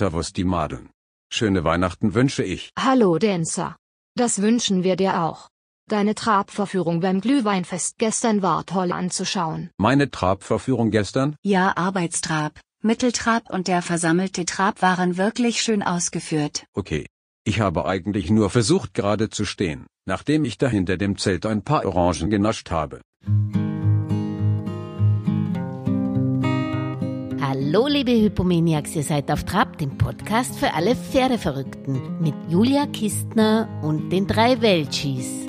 Servus die Madeln. Schöne Weihnachten wünsche ich. Hallo Dancer. Das wünschen wir dir auch. Deine Trabverführung beim Glühweinfest gestern war toll anzuschauen. Meine Trabverführung gestern? Ja, Arbeitstrab, Mitteltrab und der versammelte Trab waren wirklich schön ausgeführt. Okay. Ich habe eigentlich nur versucht gerade zu stehen, nachdem ich da hinter dem Zelt ein paar Orangen genascht habe. Hallo liebe Hypomaniacs, ihr seid auf Trab, dem Podcast für alle Pferdeverrückten mit Julia Kistner und den drei Welchis.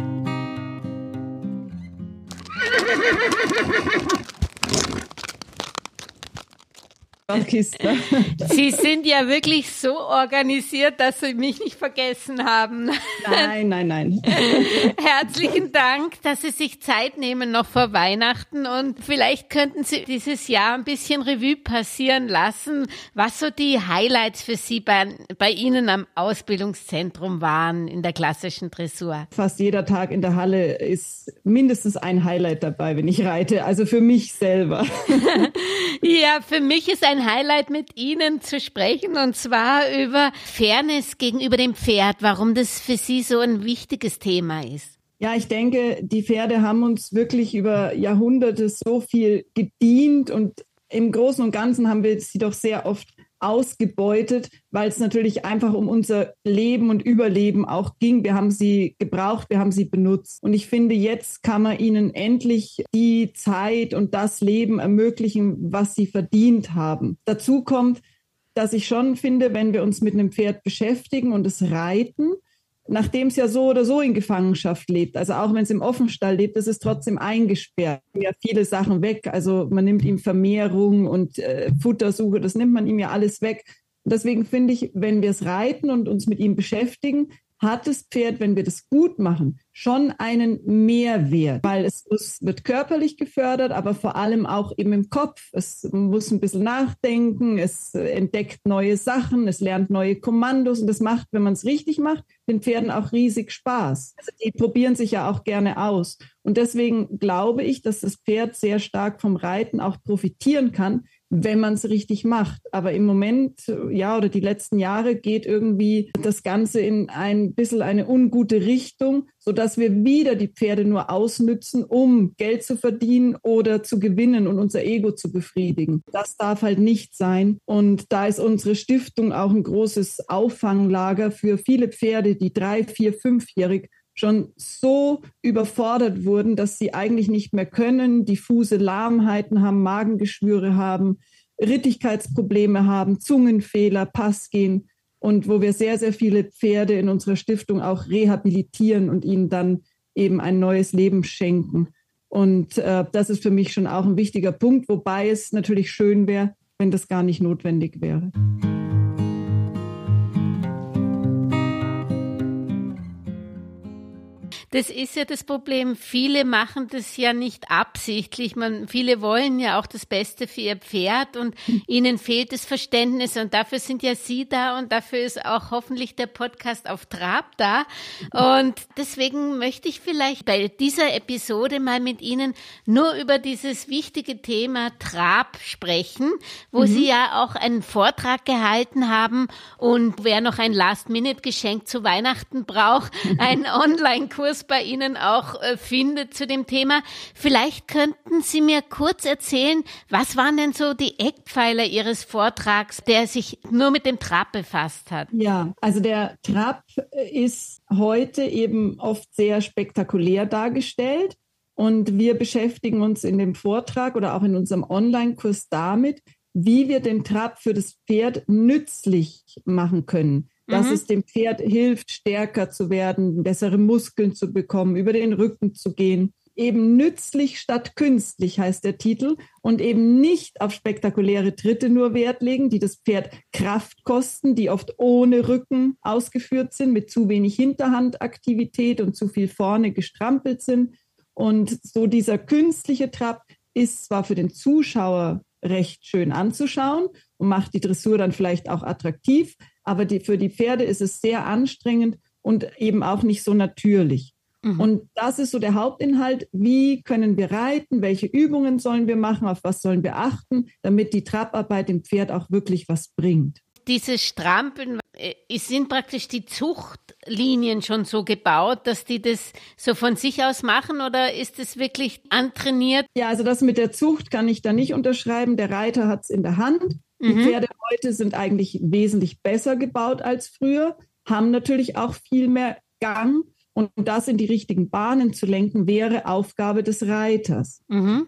Kiste. Sie sind ja wirklich so organisiert, dass Sie mich nicht vergessen haben. Nein, nein, nein. Herzlichen Dank, dass Sie sich Zeit nehmen noch vor Weihnachten und vielleicht könnten Sie dieses Jahr ein bisschen Revue passieren lassen, was so die Highlights für Sie bei, bei Ihnen am Ausbildungszentrum waren in der klassischen Dressur. Fast jeder Tag in der Halle ist mindestens ein Highlight dabei, wenn ich reite, also für mich selber. ja, für mich ist ein Highlight mit Ihnen zu sprechen und zwar über Fairness gegenüber dem Pferd, warum das für Sie so ein wichtiges Thema ist. Ja, ich denke, die Pferde haben uns wirklich über Jahrhunderte so viel gedient und im Großen und Ganzen haben wir sie doch sehr oft ausgebeutet, weil es natürlich einfach um unser Leben und Überleben auch ging. Wir haben sie gebraucht, wir haben sie benutzt. Und ich finde, jetzt kann man ihnen endlich die Zeit und das Leben ermöglichen, was sie verdient haben. Dazu kommt, dass ich schon finde, wenn wir uns mit einem Pferd beschäftigen und es reiten, nachdem es ja so oder so in Gefangenschaft lebt, also auch wenn es im Offenstall lebt, ist es trotzdem eingesperrt. Ja, viele Sachen weg. Also man nimmt ihm Vermehrung und äh, Futtersuche, das nimmt man ihm ja alles weg. Deswegen finde ich, wenn wir es reiten und uns mit ihm beschäftigen, hat das Pferd, wenn wir das gut machen, schon einen Mehrwert, weil es muss, wird körperlich gefördert, aber vor allem auch eben im Kopf. Es muss ein bisschen nachdenken, es entdeckt neue Sachen, es lernt neue Kommandos und das macht, wenn man es richtig macht, den Pferden auch riesig Spaß. Also die probieren sich ja auch gerne aus. Und deswegen glaube ich, dass das Pferd sehr stark vom Reiten auch profitieren kann, wenn man es richtig macht. Aber im Moment, ja, oder die letzten Jahre geht irgendwie das Ganze in ein bisschen eine ungute Richtung, sodass wir wieder die Pferde nur ausnützen, um Geld zu verdienen oder zu gewinnen und unser Ego zu befriedigen. Das darf halt nicht sein. Und da ist unsere Stiftung auch ein großes Auffanglager für viele Pferde, die drei, vier, fünfjährig schon so überfordert wurden, dass sie eigentlich nicht mehr können, diffuse Lahmheiten haben, Magengeschwüre haben, Rittigkeitsprobleme haben, Zungenfehler, Passgehen und wo wir sehr, sehr viele Pferde in unserer Stiftung auch rehabilitieren und ihnen dann eben ein neues Leben schenken. Und äh, das ist für mich schon auch ein wichtiger Punkt, wobei es natürlich schön wäre, wenn das gar nicht notwendig wäre. Das ist ja das Problem. Viele machen das ja nicht absichtlich. Man, viele wollen ja auch das Beste für ihr Pferd und ihnen fehlt das Verständnis und dafür sind ja Sie da und dafür ist auch hoffentlich der Podcast auf Trab da. Und deswegen möchte ich vielleicht bei dieser Episode mal mit Ihnen nur über dieses wichtige Thema Trab sprechen, wo mhm. Sie ja auch einen Vortrag gehalten haben und wer noch ein Last-Minute-Geschenk zu Weihnachten braucht, einen Online-Kurs bei Ihnen auch äh, findet zu dem Thema. Vielleicht könnten Sie mir kurz erzählen, was waren denn so die Eckpfeiler Ihres Vortrags, der sich nur mit dem Trab befasst hat? Ja, also der Trab ist heute eben oft sehr spektakulär dargestellt. Und wir beschäftigen uns in dem Vortrag oder auch in unserem Online-Kurs damit, wie wir den Trab für das Pferd nützlich machen können dass mhm. es dem Pferd hilft, stärker zu werden, bessere Muskeln zu bekommen, über den Rücken zu gehen. Eben nützlich statt künstlich heißt der Titel und eben nicht auf spektakuläre Tritte nur Wert legen, die das Pferd Kraft kosten, die oft ohne Rücken ausgeführt sind, mit zu wenig Hinterhandaktivität und zu viel vorne gestrampelt sind. Und so dieser künstliche Trab ist zwar für den Zuschauer recht schön anzuschauen und macht die Dressur dann vielleicht auch attraktiv, aber die, für die Pferde ist es sehr anstrengend und eben auch nicht so natürlich. Mhm. Und das ist so der Hauptinhalt. Wie können wir reiten? Welche Übungen sollen wir machen? Auf was sollen wir achten, damit die Trabarbeit dem Pferd auch wirklich was bringt? dieses Strampeln, äh, sind praktisch die Zuchtlinien schon so gebaut, dass die das so von sich aus machen oder ist es wirklich antrainiert? Ja, also das mit der Zucht kann ich da nicht unterschreiben. Der Reiter hat es in der Hand. Die mhm. Pferde heute sind eigentlich wesentlich besser gebaut als früher, haben natürlich auch viel mehr Gang und das in die richtigen Bahnen zu lenken, wäre Aufgabe des Reiters. Mhm.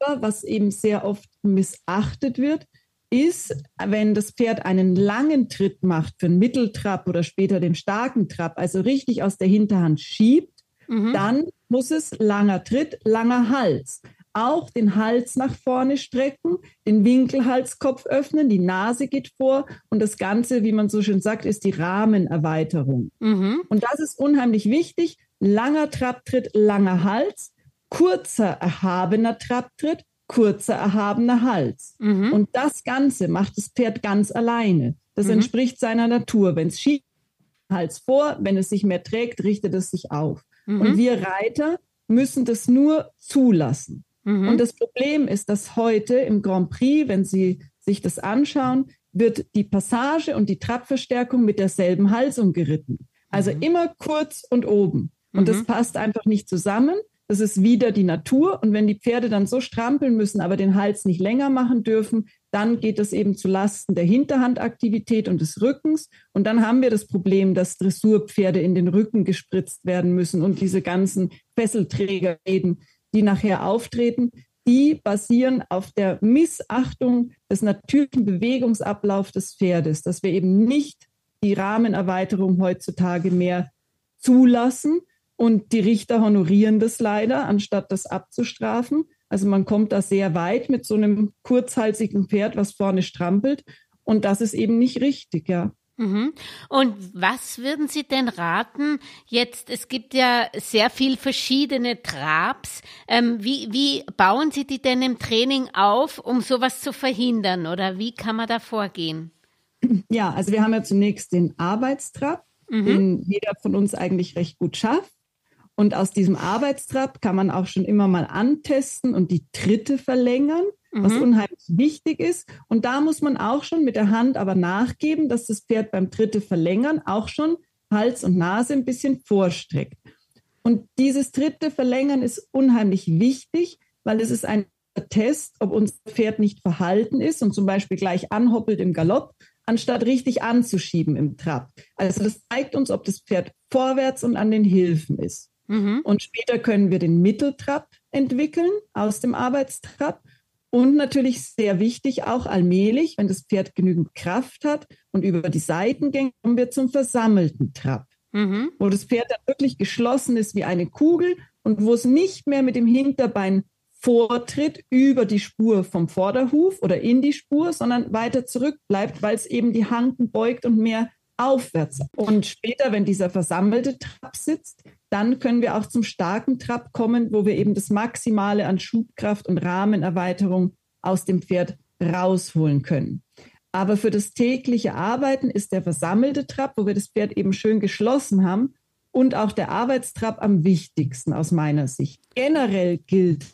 Aber was eben sehr oft missachtet wird, ist, wenn das Pferd einen langen Tritt macht für einen Mitteltrab oder später den starken Trab, also richtig aus der Hinterhand schiebt, mhm. dann muss es langer Tritt, langer Hals. Auch den Hals nach vorne strecken, den Winkelhalskopf öffnen, die Nase geht vor und das Ganze, wie man so schön sagt, ist die Rahmenerweiterung. Mhm. Und das ist unheimlich wichtig. Langer Trabtritt, langer Hals, kurzer erhabener Trabtritt, kurzer, erhabener Hals. Mhm. Und das Ganze macht das Pferd ganz alleine. Das mhm. entspricht seiner Natur. Wenn es schiebt, Hals vor, wenn es sich mehr trägt, richtet es sich auf. Mhm. Und wir Reiter müssen das nur zulassen. Mhm. Und das Problem ist, dass heute im Grand Prix, wenn Sie sich das anschauen, wird die Passage und die Trabverstärkung mit derselben Halsung geritten. Also mhm. immer kurz und oben. Und das mhm. passt einfach nicht zusammen. Das ist wieder die Natur. Und wenn die Pferde dann so strampeln müssen, aber den Hals nicht länger machen dürfen, dann geht das eben zu Lasten der Hinterhandaktivität und des Rückens. Und dann haben wir das Problem, dass Dressurpferde in den Rücken gespritzt werden müssen und diese ganzen Fesselträgerreden, die nachher auftreten, die basieren auf der Missachtung des natürlichen Bewegungsablaufs des Pferdes, dass wir eben nicht die Rahmenerweiterung heutzutage mehr zulassen, und die Richter honorieren das leider, anstatt das abzustrafen. Also man kommt da sehr weit mit so einem kurzhalsigen Pferd, was vorne strampelt. Und das ist eben nicht richtig, ja. Mhm. Und was würden Sie denn raten? Jetzt, es gibt ja sehr viel verschiedene Trabs. Ähm, wie, wie bauen Sie die denn im Training auf, um sowas zu verhindern? Oder wie kann man da vorgehen? Ja, also wir haben ja zunächst den Arbeitstrab, mhm. den jeder von uns eigentlich recht gut schafft. Und aus diesem Arbeitstrab kann man auch schon immer mal antesten und die Tritte verlängern, mhm. was unheimlich wichtig ist. Und da muss man auch schon mit der Hand aber nachgeben, dass das Pferd beim Tritte verlängern auch schon Hals und Nase ein bisschen vorstreckt. Und dieses Tritte verlängern ist unheimlich wichtig, weil es ist ein Test, ob unser Pferd nicht verhalten ist und zum Beispiel gleich anhoppelt im Galopp, anstatt richtig anzuschieben im Trab. Also das zeigt uns, ob das Pferd vorwärts und an den Hilfen ist. Mhm. Und später können wir den Mitteltrab entwickeln aus dem Arbeitstrab. Und natürlich sehr wichtig, auch allmählich, wenn das Pferd genügend Kraft hat und über die Seitengänge kommen wir zum versammelten Trab, mhm. wo das Pferd dann wirklich geschlossen ist wie eine Kugel und wo es nicht mehr mit dem Hinterbein vortritt über die Spur vom Vorderhuf oder in die Spur, sondern weiter zurück bleibt, weil es eben die Hanken beugt und mehr aufwärts. Und später, wenn dieser versammelte Trab sitzt, dann können wir auch zum starken Trab kommen, wo wir eben das Maximale an Schubkraft und Rahmenerweiterung aus dem Pferd rausholen können. Aber für das tägliche Arbeiten ist der versammelte Trab, wo wir das Pferd eben schön geschlossen haben, und auch der Arbeitstrab am wichtigsten aus meiner Sicht. Generell gilt,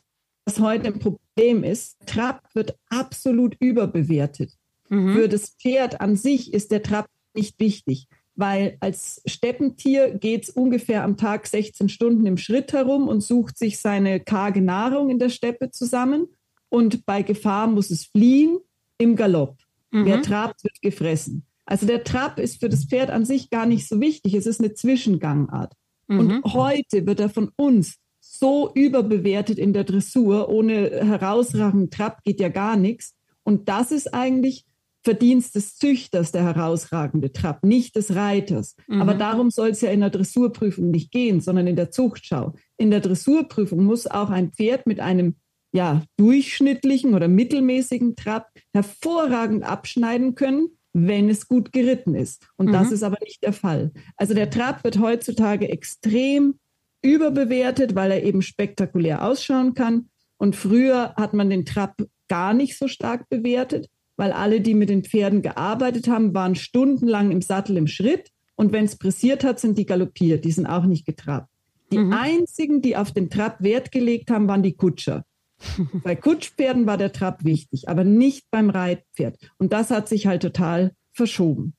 was heute ein Problem ist, Trab wird absolut überbewertet. Mhm. Für das Pferd an sich ist der Trab nicht wichtig weil als Steppentier geht es ungefähr am Tag 16 Stunden im Schritt herum und sucht sich seine karge Nahrung in der Steppe zusammen. Und bei Gefahr muss es fliehen im Galopp. Mhm. Wer trabt, wird gefressen. Also der Trab ist für das Pferd an sich gar nicht so wichtig. Es ist eine Zwischengangart. Mhm. Und heute wird er von uns so überbewertet in der Dressur. Ohne herausragenden Trab geht ja gar nichts. Und das ist eigentlich Verdienst des Züchters der herausragende Trab, nicht des Reiters. Mhm. Aber darum soll es ja in der Dressurprüfung nicht gehen, sondern in der Zuchtschau. In der Dressurprüfung muss auch ein Pferd mit einem ja, durchschnittlichen oder mittelmäßigen Trab hervorragend abschneiden können, wenn es gut geritten ist. Und mhm. das ist aber nicht der Fall. Also der Trab wird heutzutage extrem überbewertet, weil er eben spektakulär ausschauen kann. Und früher hat man den Trab gar nicht so stark bewertet weil alle, die mit den Pferden gearbeitet haben, waren stundenlang im Sattel im Schritt. Und wenn es pressiert hat, sind die galoppiert. Die sind auch nicht getrabt. Die mhm. einzigen, die auf den Trab Wert gelegt haben, waren die Kutscher. Bei Kutschpferden war der Trab wichtig, aber nicht beim Reitpferd. Und das hat sich halt total verschoben.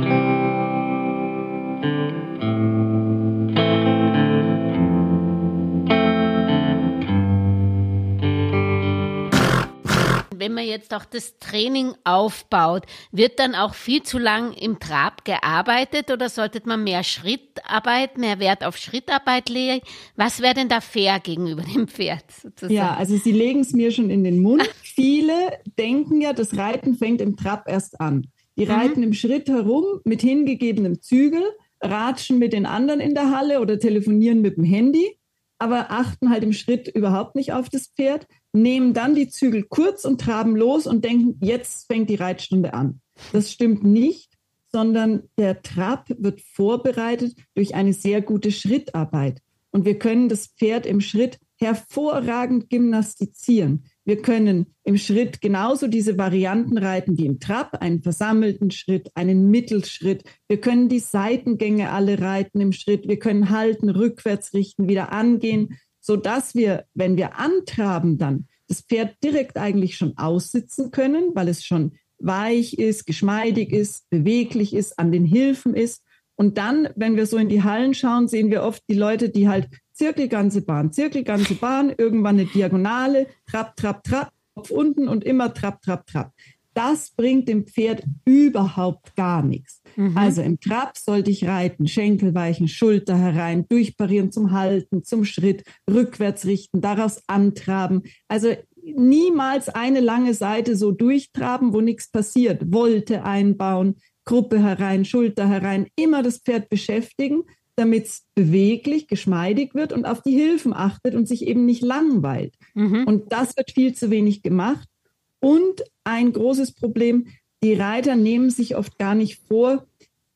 Wenn man jetzt auch das Training aufbaut, wird dann auch viel zu lang im Trab gearbeitet oder sollte man mehr Schrittarbeit, mehr Wert auf Schrittarbeit legen? Was wäre denn da fair gegenüber dem Pferd? Sozusagen? Ja, also Sie legen es mir schon in den Mund. Viele denken ja, das Reiten fängt im Trab erst an. Die mhm. reiten mhm. im Schritt herum mit hingegebenem Zügel, ratschen mit den anderen in der Halle oder telefonieren mit dem Handy, aber achten halt im Schritt überhaupt nicht auf das Pferd nehmen dann die Zügel kurz und traben los und denken, jetzt fängt die Reitstunde an. Das stimmt nicht, sondern der Trab wird vorbereitet durch eine sehr gute Schrittarbeit. Und wir können das Pferd im Schritt hervorragend gymnastizieren. Wir können im Schritt genauso diese Varianten reiten wie im Trab, einen versammelten Schritt, einen Mittelschritt. Wir können die Seitengänge alle reiten im Schritt. Wir können halten, rückwärts richten, wieder angehen so dass wir, wenn wir antraben, dann das Pferd direkt eigentlich schon aussitzen können, weil es schon weich ist, geschmeidig ist, beweglich ist, an den Hilfen ist. Und dann, wenn wir so in die Hallen schauen, sehen wir oft die Leute, die halt Zirkel, ganze Bahn, Zirkel, ganze Bahn, irgendwann eine Diagonale, Trab, Trab, Trab, Kopf unten und immer Trab, Trab, Trab das bringt dem Pferd überhaupt gar nichts. Mhm. Also im Trab sollte ich reiten, Schenkel weichen, Schulter herein, durchparieren zum Halten, zum Schritt, rückwärts richten, daraus antraben. Also niemals eine lange Seite so durchtraben, wo nichts passiert. Wolte einbauen, Gruppe herein, Schulter herein, immer das Pferd beschäftigen, damit es beweglich, geschmeidig wird und auf die Hilfen achtet und sich eben nicht langweilt. Mhm. Und das wird viel zu wenig gemacht. Und ein großes Problem, die Reiter nehmen sich oft gar nicht vor,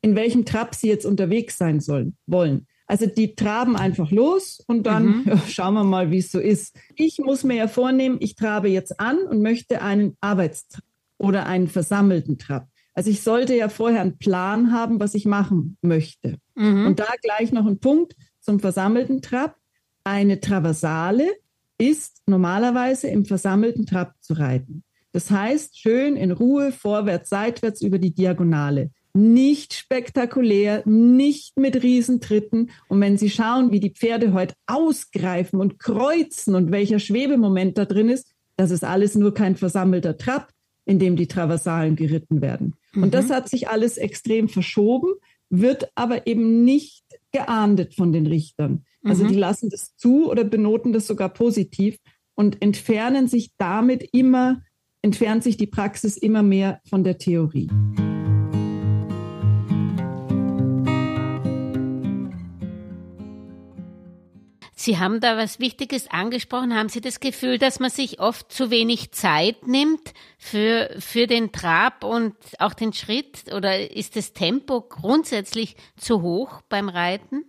in welchem Trab sie jetzt unterwegs sein sollen, wollen. Also die traben einfach los und dann mhm. ja, schauen wir mal, wie es so ist. Ich muss mir ja vornehmen, ich trabe jetzt an und möchte einen Arbeitstrab oder einen versammelten Trab. Also ich sollte ja vorher einen Plan haben, was ich machen möchte. Mhm. Und da gleich noch ein Punkt zum versammelten Trab. Eine Traversale ist normalerweise im versammelten Trab zu reiten. Das heißt, schön in Ruhe vorwärts, seitwärts über die Diagonale. Nicht spektakulär, nicht mit Riesentritten. Und wenn Sie schauen, wie die Pferde heute ausgreifen und kreuzen und welcher Schwebemoment da drin ist, das ist alles nur kein versammelter Trab, in dem die Traversalen geritten werden. Mhm. Und das hat sich alles extrem verschoben, wird aber eben nicht geahndet von den Richtern. Also mhm. die lassen das zu oder benoten das sogar positiv und entfernen sich damit immer entfernt sich die Praxis immer mehr von der Theorie. Sie haben da was Wichtiges angesprochen. Haben Sie das Gefühl, dass man sich oft zu wenig Zeit nimmt für, für den Trab und auch den Schritt? Oder ist das Tempo grundsätzlich zu hoch beim Reiten?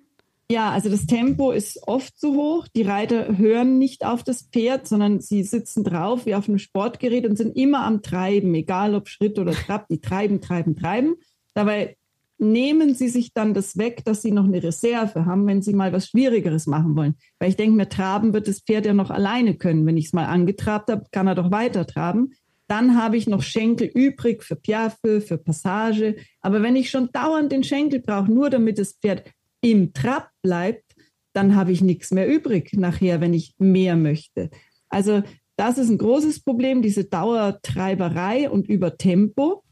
Ja, also das Tempo ist oft zu hoch. Die Reiter hören nicht auf das Pferd, sondern sie sitzen drauf wie auf einem Sportgerät und sind immer am Treiben, egal ob Schritt oder Trab. Die treiben, treiben, treiben. Dabei nehmen sie sich dann das weg, dass sie noch eine Reserve haben, wenn sie mal was Schwierigeres machen wollen. Weil ich denke mir, traben wird das Pferd ja noch alleine können. Wenn ich es mal angetrabt habe, kann er doch weiter traben. Dann habe ich noch Schenkel übrig für Piaffe, für Passage. Aber wenn ich schon dauernd den Schenkel brauche, nur damit das Pferd im Trab bleibt, dann habe ich nichts mehr übrig nachher, wenn ich mehr möchte. Also das ist ein großes Problem, diese Dauertreiberei und Übertempo.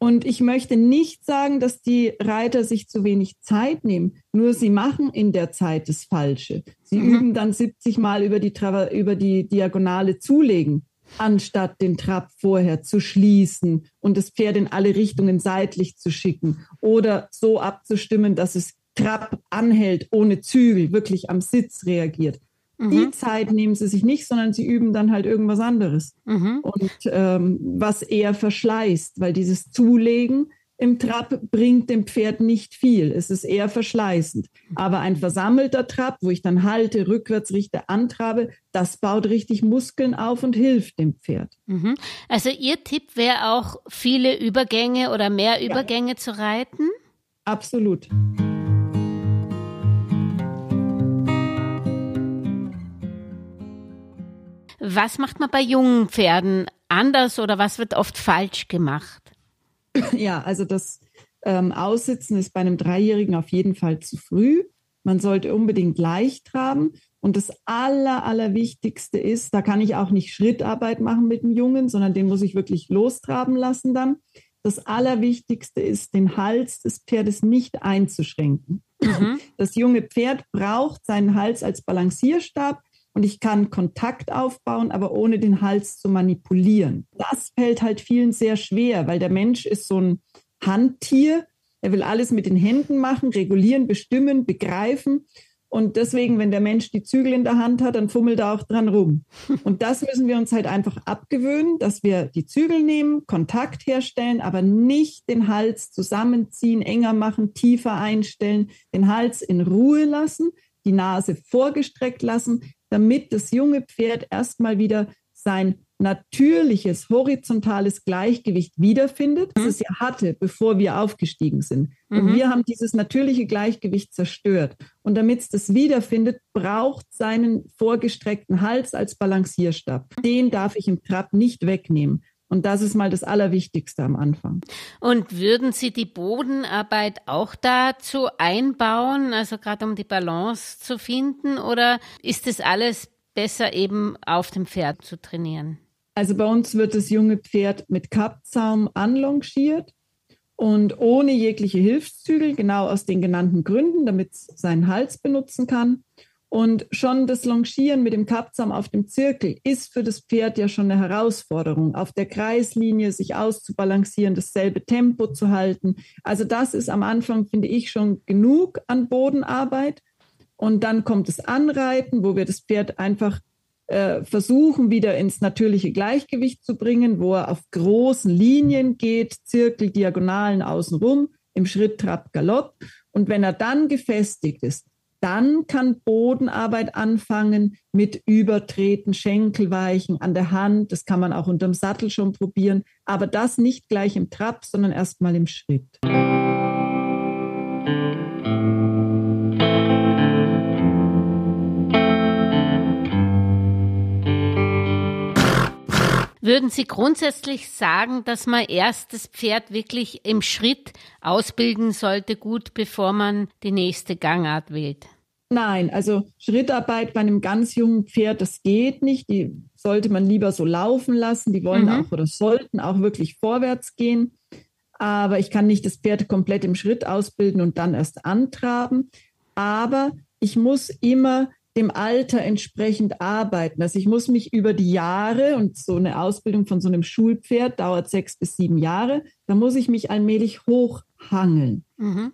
Und ich möchte nicht sagen, dass die Reiter sich zu wenig Zeit nehmen, nur sie machen in der Zeit das Falsche. Sie mhm. üben dann 70 Mal über die, Trava über die Diagonale zulegen, anstatt den Trab vorher zu schließen und das Pferd in alle Richtungen seitlich zu schicken oder so abzustimmen, dass es Trab anhält, ohne Zügel, wirklich am Sitz reagiert. Mhm. Die Zeit nehmen sie sich nicht, sondern sie üben dann halt irgendwas anderes. Mhm. Und ähm, was eher verschleißt, weil dieses Zulegen im Trab bringt dem Pferd nicht viel. Es ist eher verschleißend. Aber ein versammelter Trab, wo ich dann halte, rückwärts richte, antrabe, das baut richtig Muskeln auf und hilft dem Pferd. Mhm. Also Ihr Tipp wäre auch, viele Übergänge oder mehr Übergänge ja. zu reiten? Absolut. Was macht man bei jungen Pferden anders oder was wird oft falsch gemacht? Ja, also das ähm, aussitzen ist bei einem Dreijährigen auf jeden Fall zu früh. Man sollte unbedingt leicht traben. Und das Aller, Allerwichtigste ist, da kann ich auch nicht Schrittarbeit machen mit dem Jungen, sondern den muss ich wirklich lostraben lassen dann. Das Allerwichtigste ist, den Hals des Pferdes nicht einzuschränken. Mhm. Das junge Pferd braucht seinen Hals als Balancierstab und ich kann Kontakt aufbauen, aber ohne den Hals zu manipulieren. Das fällt halt vielen sehr schwer, weil der Mensch ist so ein Handtier. Er will alles mit den Händen machen, regulieren, bestimmen, begreifen. Und deswegen, wenn der Mensch die Zügel in der Hand hat, dann fummelt er auch dran rum. Und das müssen wir uns halt einfach abgewöhnen, dass wir die Zügel nehmen, Kontakt herstellen, aber nicht den Hals zusammenziehen, enger machen, tiefer einstellen, den Hals in Ruhe lassen, die Nase vorgestreckt lassen, damit das junge Pferd erstmal wieder sein natürliches horizontales Gleichgewicht wiederfindet, das mhm. es ja hatte, bevor wir aufgestiegen sind. Und mhm. wir haben dieses natürliche Gleichgewicht zerstört. Und damit es das wiederfindet, braucht seinen vorgestreckten Hals als Balancierstab. Den darf ich im Trab nicht wegnehmen. Und das ist mal das Allerwichtigste am Anfang. Und würden Sie die Bodenarbeit auch dazu einbauen, also gerade um die Balance zu finden, oder ist das alles besser eben auf dem Pferd zu trainieren? Also bei uns wird das junge Pferd mit Kappzaum anlongiert und ohne jegliche Hilfszügel, genau aus den genannten Gründen, damit es seinen Hals benutzen kann. Und schon das Longieren mit dem Kappzaum auf dem Zirkel ist für das Pferd ja schon eine Herausforderung, auf der Kreislinie sich auszubalancieren, dasselbe Tempo zu halten. Also das ist am Anfang, finde ich, schon genug an Bodenarbeit. Und dann kommt das Anreiten, wo wir das Pferd einfach äh, versuchen, wieder ins natürliche Gleichgewicht zu bringen, wo er auf großen Linien geht, Zirkel, Diagonalen außenrum, im Schritt, Trab, Galopp. Und wenn er dann gefestigt ist, dann kann Bodenarbeit anfangen mit Übertreten, Schenkelweichen an der Hand. Das kann man auch unterm Sattel schon probieren. Aber das nicht gleich im Trab, sondern erst mal im Schritt. Würden Sie grundsätzlich sagen, dass man erst das Pferd wirklich im Schritt ausbilden sollte, gut, bevor man die nächste Gangart wählt? Nein, also Schrittarbeit bei einem ganz jungen Pferd, das geht nicht. Die sollte man lieber so laufen lassen. Die wollen mhm. auch oder sollten auch wirklich vorwärts gehen. Aber ich kann nicht das Pferd komplett im Schritt ausbilden und dann erst antraben. Aber ich muss immer dem Alter entsprechend arbeiten. Also ich muss mich über die Jahre und so eine Ausbildung von so einem Schulpferd dauert sechs bis sieben Jahre, da muss ich mich allmählich hochhangeln. Mhm.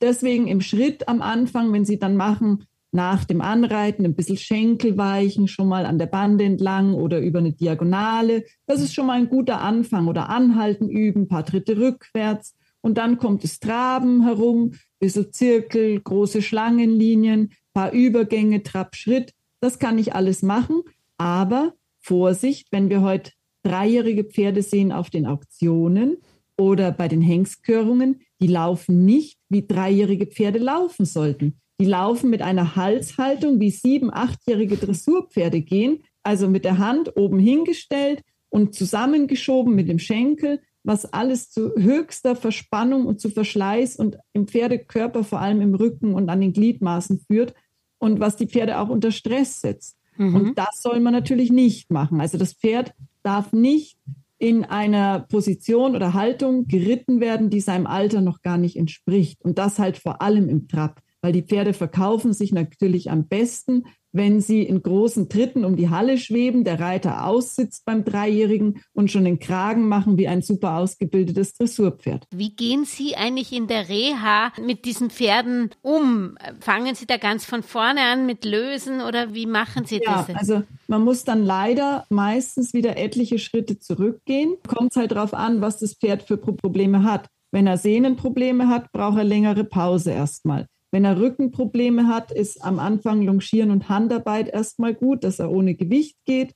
deswegen im Schritt am Anfang, wenn Sie dann machen, nach dem Anreiten ein bisschen Schenkel weichen, schon mal an der Bande entlang oder über eine Diagonale. Das ist schon mal ein guter Anfang. Oder anhalten üben, ein paar Tritte rückwärts. Und dann kommt das Traben herum, bisschen Zirkel, große Schlangenlinien paar Übergänge, Trab, Schritt. Das kann ich alles machen. Aber Vorsicht, wenn wir heute dreijährige Pferde sehen auf den Auktionen oder bei den Hengstkörungen, die laufen nicht, wie dreijährige Pferde laufen sollten. Die laufen mit einer Halshaltung, wie sieben-, achtjährige Dressurpferde gehen, also mit der Hand oben hingestellt und zusammengeschoben mit dem Schenkel, was alles zu höchster Verspannung und zu Verschleiß und im Pferdekörper, vor allem im Rücken und an den Gliedmaßen führt und was die Pferde auch unter Stress setzt. Mhm. Und das soll man natürlich nicht machen. Also das Pferd darf nicht in einer Position oder Haltung geritten werden, die seinem Alter noch gar nicht entspricht. Und das halt vor allem im Trab, weil die Pferde verkaufen sich natürlich am besten, wenn sie in großen Tritten um die Halle schweben, der Reiter aussitzt beim Dreijährigen und schon den Kragen machen wie ein super ausgebildetes Dressurpferd. Wie gehen Sie eigentlich in der Reha mit diesen Pferden um? Fangen Sie da ganz von vorne an mit Lösen oder wie machen Sie ja, das? Also man muss dann leider meistens wieder etliche Schritte zurückgehen. Kommt es halt darauf an, was das Pferd für Probleme hat. Wenn er Sehnenprobleme hat, braucht er längere Pause erstmal. Wenn er Rückenprobleme hat, ist am Anfang Longieren und Handarbeit erstmal gut, dass er ohne Gewicht geht.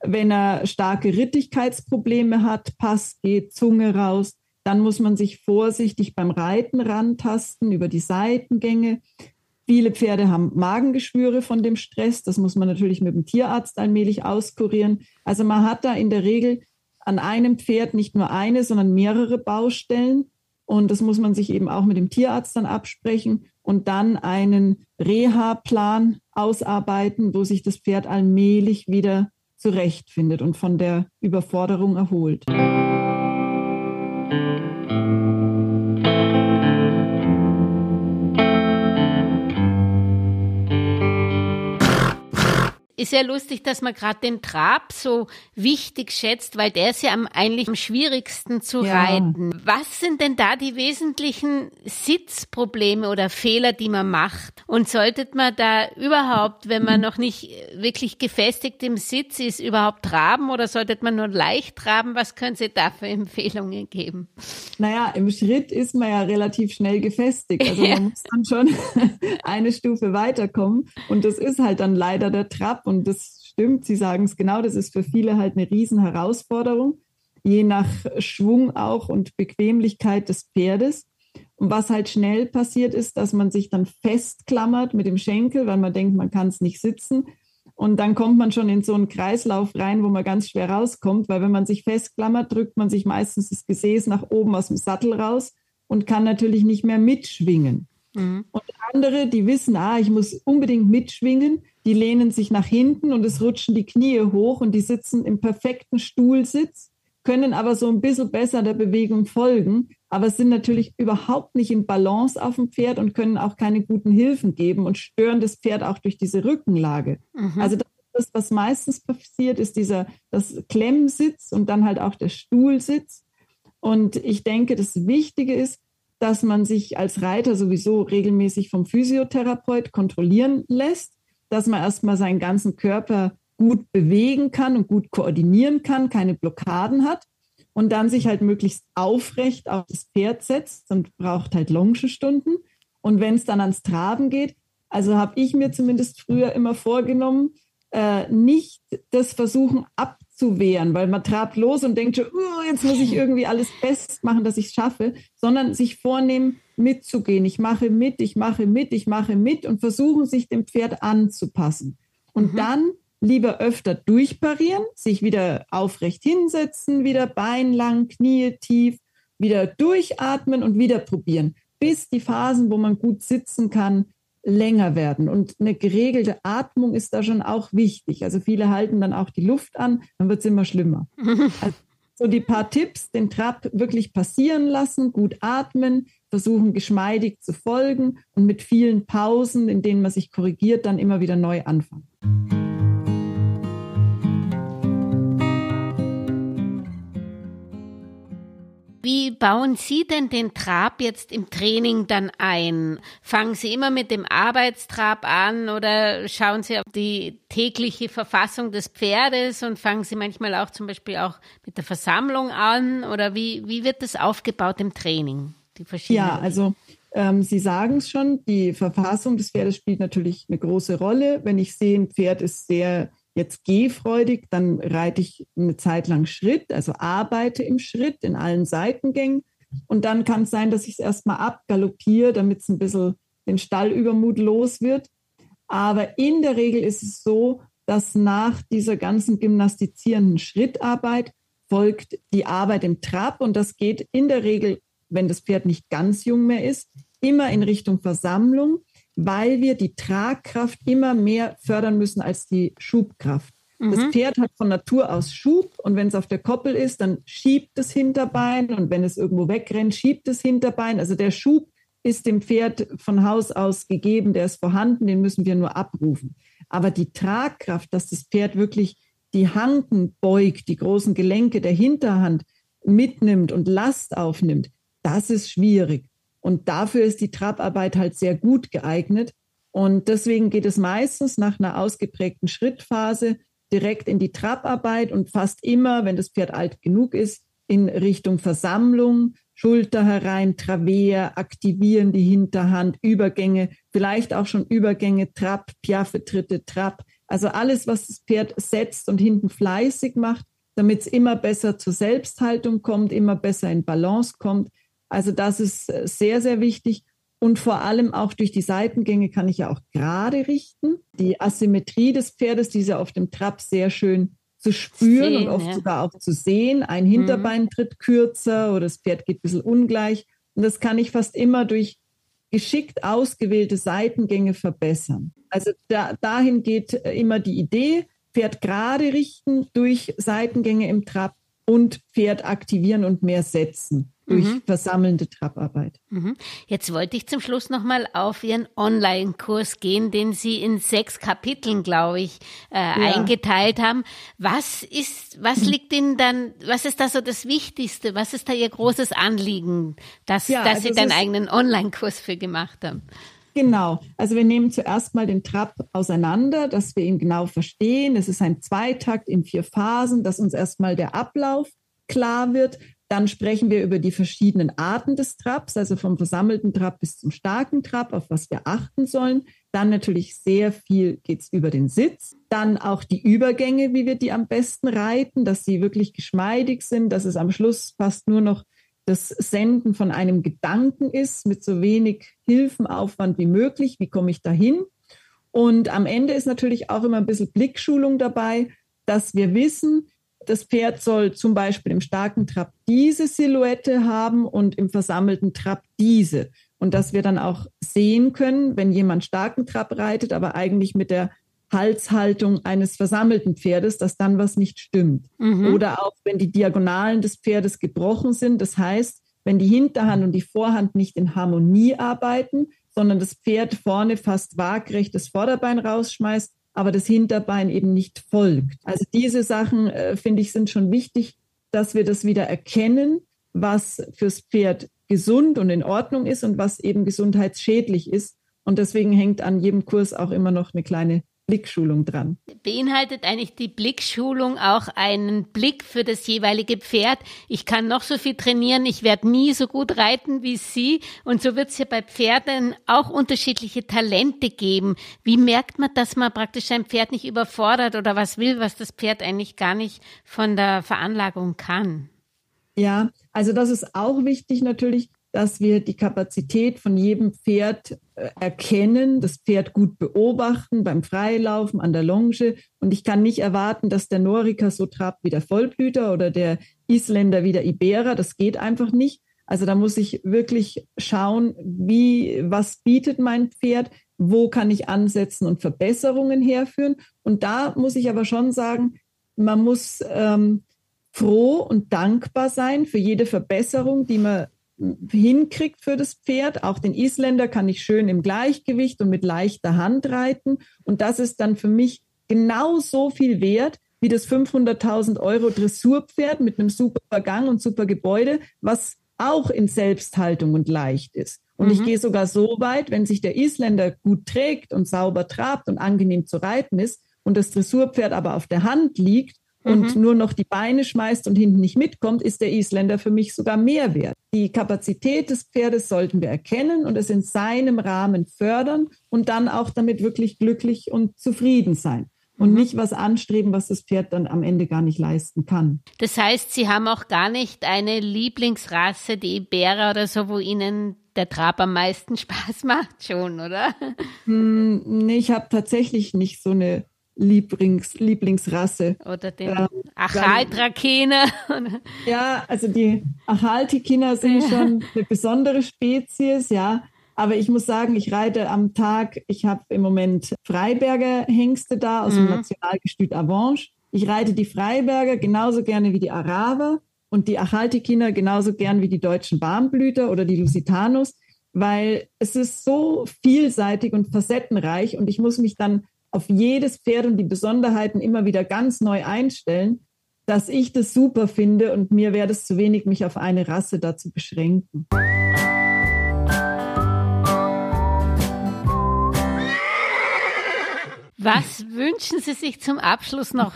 Wenn er starke Rittigkeitsprobleme hat, Pass geht, Zunge raus, dann muss man sich vorsichtig beim Reiten rantasten über die Seitengänge. Viele Pferde haben Magengeschwüre von dem Stress. Das muss man natürlich mit dem Tierarzt allmählich auskurieren. Also man hat da in der Regel an einem Pferd nicht nur eine, sondern mehrere Baustellen. Und das muss man sich eben auch mit dem Tierarzt dann absprechen und dann einen Reha-Plan ausarbeiten, wo sich das Pferd allmählich wieder zurechtfindet und von der Überforderung erholt. Ist ja lustig, dass man gerade den Trab so wichtig schätzt, weil der ist ja am, eigentlich am schwierigsten zu ja. reiten. Was sind denn da die wesentlichen Sitzprobleme oder Fehler, die man macht? Und sollte man da überhaupt, wenn man noch nicht wirklich gefestigt im Sitz ist, überhaupt traben oder sollte man nur leicht traben? Was können Sie da für Empfehlungen geben? Naja, im Schritt ist man ja relativ schnell gefestigt. Also ja. man muss dann schon eine Stufe weiterkommen. Und das ist halt dann leider der Trab. Und das stimmt, Sie sagen es genau, das ist für viele halt eine Riesenherausforderung, je nach Schwung auch und Bequemlichkeit des Pferdes. Und was halt schnell passiert ist, dass man sich dann festklammert mit dem Schenkel, weil man denkt, man kann es nicht sitzen. Und dann kommt man schon in so einen Kreislauf rein, wo man ganz schwer rauskommt, weil wenn man sich festklammert, drückt man sich meistens das Gesäß nach oben aus dem Sattel raus und kann natürlich nicht mehr mitschwingen. Mhm. Und andere, die wissen, ah, ich muss unbedingt mitschwingen, die lehnen sich nach hinten und es rutschen die Knie hoch und die sitzen im perfekten Stuhlsitz, können aber so ein bisschen besser der Bewegung folgen, aber sind natürlich überhaupt nicht in Balance auf dem Pferd und können auch keine guten Hilfen geben und stören das Pferd auch durch diese Rückenlage. Mhm. Also das, was meistens passiert, ist dieser das Klemmsitz und dann halt auch der Stuhlsitz. Und ich denke, das Wichtige ist, dass man sich als Reiter sowieso regelmäßig vom Physiotherapeut kontrollieren lässt, dass man erstmal seinen ganzen Körper gut bewegen kann und gut koordinieren kann, keine Blockaden hat und dann sich halt möglichst aufrecht auf das Pferd setzt und braucht halt Longestunden. Und wenn es dann ans Traben geht, also habe ich mir zumindest früher immer vorgenommen, äh, nicht das versuchen ab zu wehren, weil man trabt los und denkt schon, uh, jetzt muss ich irgendwie alles festmachen, dass ich es schaffe, sondern sich vornehmen, mitzugehen. Ich mache mit, ich mache mit, ich mache mit und versuchen, sich dem Pferd anzupassen. Und mhm. dann lieber öfter durchparieren, sich wieder aufrecht hinsetzen, wieder beinlang, Knie tief, wieder durchatmen und wieder probieren, bis die Phasen, wo man gut sitzen kann, länger werden. Und eine geregelte Atmung ist da schon auch wichtig. Also viele halten dann auch die Luft an, dann wird es immer schlimmer. Also so die paar Tipps, den Trab wirklich passieren lassen, gut atmen, versuchen geschmeidig zu folgen und mit vielen Pausen, in denen man sich korrigiert, dann immer wieder neu anfangen. Wie bauen Sie denn den Trab jetzt im Training dann ein? Fangen Sie immer mit dem Arbeitstrab an oder schauen Sie auf die tägliche Verfassung des Pferdes und fangen Sie manchmal auch zum Beispiel auch mit der Versammlung an? Oder wie, wie wird das aufgebaut im Training? ja, also ähm, Sie sagen es schon, die Verfassung des Pferdes spielt natürlich eine große Rolle. Wenn ich sehe, ein Pferd ist sehr jetzt gehfreudig, dann reite ich eine Zeit lang Schritt, also arbeite im Schritt in allen Seitengängen. Und dann kann es sein, dass ich es erstmal abgaloppiere, damit es ein bisschen den Stallübermut los wird. Aber in der Regel ist es so, dass nach dieser ganzen gymnastizierenden Schrittarbeit folgt die Arbeit im Trab und das geht in der Regel, wenn das Pferd nicht ganz jung mehr ist, immer in Richtung Versammlung weil wir die Tragkraft immer mehr fördern müssen als die Schubkraft. Mhm. Das Pferd hat von Natur aus Schub und wenn es auf der Koppel ist, dann schiebt das Hinterbein und wenn es irgendwo wegrennt, schiebt das Hinterbein. Also der Schub ist dem Pferd von Haus aus gegeben, der ist vorhanden, den müssen wir nur abrufen. Aber die Tragkraft, dass das Pferd wirklich die Handen beugt, die großen Gelenke der Hinterhand mitnimmt und Last aufnimmt, das ist schwierig. Und dafür ist die Trabarbeit halt sehr gut geeignet. Und deswegen geht es meistens nach einer ausgeprägten Schrittphase direkt in die Trabarbeit und fast immer, wenn das Pferd alt genug ist, in Richtung Versammlung, Schulter herein, Travers, aktivieren die Hinterhand, Übergänge, vielleicht auch schon Übergänge, Trab, Piaffe, Tritte, Trab. Also alles, was das Pferd setzt und hinten fleißig macht, damit es immer besser zur Selbsthaltung kommt, immer besser in Balance kommt. Also das ist äh, sehr, sehr wichtig. Und vor allem auch durch die Seitengänge kann ich ja auch gerade richten. Die Asymmetrie des Pferdes, die ist ja auf dem Trab sehr schön zu spüren sehen, und oft ja. sogar auch zu sehen. Ein mhm. Hinterbein tritt kürzer oder das Pferd geht ein bisschen ungleich. Und das kann ich fast immer durch geschickt ausgewählte Seitengänge verbessern. Also da, dahin geht immer die Idee, Pferd gerade richten durch Seitengänge im Trab und Pferd aktivieren und mehr setzen durch mhm. versammelnde Trabarbeit. Mhm. Jetzt wollte ich zum Schluss nochmal auf Ihren Online-Kurs gehen, den Sie in sechs Kapiteln, glaube ich, äh, ja. eingeteilt haben. Was ist, was mhm. liegt Ihnen dann, was ist da so das Wichtigste? Was ist da Ihr großes Anliegen, dass, ja, dass also Sie dann eigenen Online-Kurs für gemacht haben? Genau. Also wir nehmen zuerst mal den Trab auseinander, dass wir ihn genau verstehen. Es ist ein Zweitakt in vier Phasen, dass uns erstmal der Ablauf klar wird. Dann sprechen wir über die verschiedenen Arten des Trabs, also vom versammelten Trab bis zum starken Trab, auf was wir achten sollen. Dann natürlich sehr viel geht es über den Sitz. Dann auch die Übergänge, wie wir die am besten reiten, dass sie wirklich geschmeidig sind, dass es am Schluss fast nur noch das Senden von einem Gedanken ist, mit so wenig Hilfenaufwand wie möglich. Wie komme ich dahin? Und am Ende ist natürlich auch immer ein bisschen Blickschulung dabei, dass wir wissen, das Pferd soll zum Beispiel im starken Trab diese Silhouette haben und im versammelten Trab diese. Und dass wir dann auch sehen können, wenn jemand starken Trab reitet, aber eigentlich mit der Halshaltung eines versammelten Pferdes, dass dann was nicht stimmt. Mhm. Oder auch wenn die Diagonalen des Pferdes gebrochen sind. Das heißt, wenn die Hinterhand und die Vorhand nicht in Harmonie arbeiten, sondern das Pferd vorne fast waagrecht das Vorderbein rausschmeißt, aber das Hinterbein eben nicht folgt. Also diese Sachen, äh, finde ich, sind schon wichtig, dass wir das wieder erkennen, was fürs Pferd gesund und in Ordnung ist und was eben gesundheitsschädlich ist. Und deswegen hängt an jedem Kurs auch immer noch eine kleine Blickschulung dran. Beinhaltet eigentlich die Blickschulung auch einen Blick für das jeweilige Pferd? Ich kann noch so viel trainieren, ich werde nie so gut reiten wie Sie. Und so wird es ja bei Pferden auch unterschiedliche Talente geben. Wie merkt man, dass man praktisch ein Pferd nicht überfordert oder was will, was das Pferd eigentlich gar nicht von der Veranlagung kann? Ja, also das ist auch wichtig natürlich, dass wir die Kapazität von jedem Pferd äh, erkennen, das Pferd gut beobachten beim Freilaufen, an der Longe. Und ich kann nicht erwarten, dass der Norika so trabt wie der Vollblüter oder der Isländer wie der Iberer. Das geht einfach nicht. Also da muss ich wirklich schauen, wie, was bietet mein Pferd, wo kann ich ansetzen und Verbesserungen herführen. Und da muss ich aber schon sagen, man muss ähm, froh und dankbar sein für jede Verbesserung, die man hinkriegt für das Pferd. Auch den Isländer kann ich schön im Gleichgewicht und mit leichter Hand reiten. Und das ist dann für mich genau so viel wert wie das 500.000 Euro Dressurpferd mit einem super Gang und super Gebäude, was auch in Selbsthaltung und leicht ist. Und mhm. ich gehe sogar so weit, wenn sich der Isländer gut trägt und sauber trabt und angenehm zu reiten ist und das Dressurpferd aber auf der Hand liegt und mhm. nur noch die Beine schmeißt und hinten nicht mitkommt, ist der Isländer für mich sogar mehr wert. Die Kapazität des Pferdes sollten wir erkennen und es in seinem Rahmen fördern und dann auch damit wirklich glücklich und zufrieden sein. Und mhm. nicht was anstreben, was das Pferd dann am Ende gar nicht leisten kann. Das heißt, Sie haben auch gar nicht eine Lieblingsrasse, die Iberer oder so, wo Ihnen der Trab am meisten Spaß macht, schon, oder? Hm, nee, ich habe tatsächlich nicht so eine Lieblings, Lieblingsrasse. Oder den ähm, Achaltrakene. ja, also die Achaltikiner sind ja. schon eine besondere Spezies, ja. Aber ich muss sagen, ich reite am Tag, ich habe im Moment Freiberger Hengste da aus mhm. dem Nationalgestüt Avanche. Ich reite die Freiberger genauso gerne wie die Araber und die Achaltikiner genauso gern wie die deutschen Warmblüter oder die Lusitanus, weil es ist so vielseitig und facettenreich und ich muss mich dann auf jedes Pferd und die Besonderheiten immer wieder ganz neu einstellen, dass ich das super finde und mir wäre es zu wenig, mich auf eine Rasse dazu beschränken. Was wünschen Sie sich zum Abschluss noch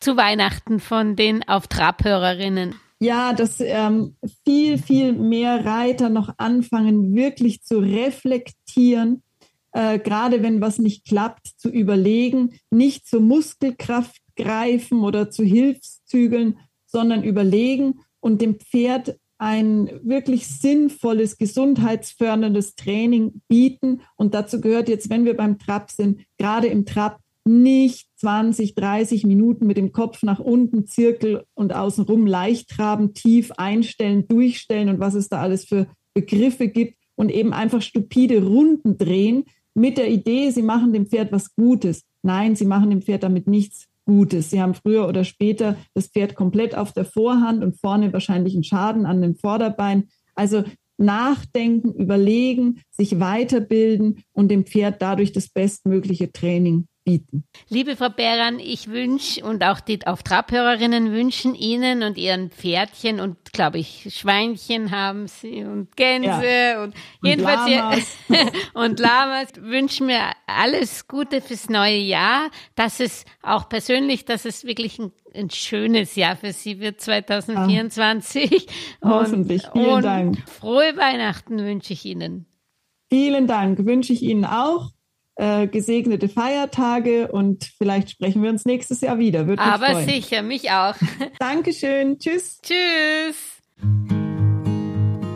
zu Weihnachten von den Auf Trabhörerinnen? Ja, dass ähm, viel, viel mehr Reiter noch anfangen, wirklich zu reflektieren äh, gerade wenn was nicht klappt, zu überlegen, nicht zur Muskelkraft greifen oder zu Hilfszügeln, sondern überlegen und dem Pferd ein wirklich sinnvolles, gesundheitsförderndes Training bieten. Und dazu gehört jetzt, wenn wir beim Trab sind, gerade im Trab nicht 20, 30 Minuten mit dem Kopf nach unten, Zirkel und außenrum leicht traben, tief einstellen, durchstellen und was es da alles für Begriffe gibt und eben einfach stupide Runden drehen mit der Idee, sie machen dem Pferd was Gutes. Nein, sie machen dem Pferd damit nichts Gutes. Sie haben früher oder später das Pferd komplett auf der Vorhand und vorne wahrscheinlich einen Schaden an dem Vorderbein. Also nachdenken, überlegen, sich weiterbilden und dem Pferd dadurch das bestmögliche Training bieten. Liebe Frau Beran, ich wünsche und auch die Auftrabhörerinnen wünschen Ihnen und Ihren Pferdchen und glaube ich Schweinchen haben Sie und Gänse ja. und, und jedenfalls Lamas. und Lamas wünschen mir alles Gute fürs neue Jahr, dass es auch persönlich, dass es wirklich ein, ein schönes Jahr für Sie wird 2024. Ja. Hoffentlich. Vielen und Dank. Frohe Weihnachten wünsche ich Ihnen. Vielen Dank, wünsche ich Ihnen auch äh, gesegnete Feiertage und vielleicht sprechen wir uns nächstes Jahr wieder. Würde Aber freuen. sicher, mich auch. Dankeschön. Tschüss. Tschüss.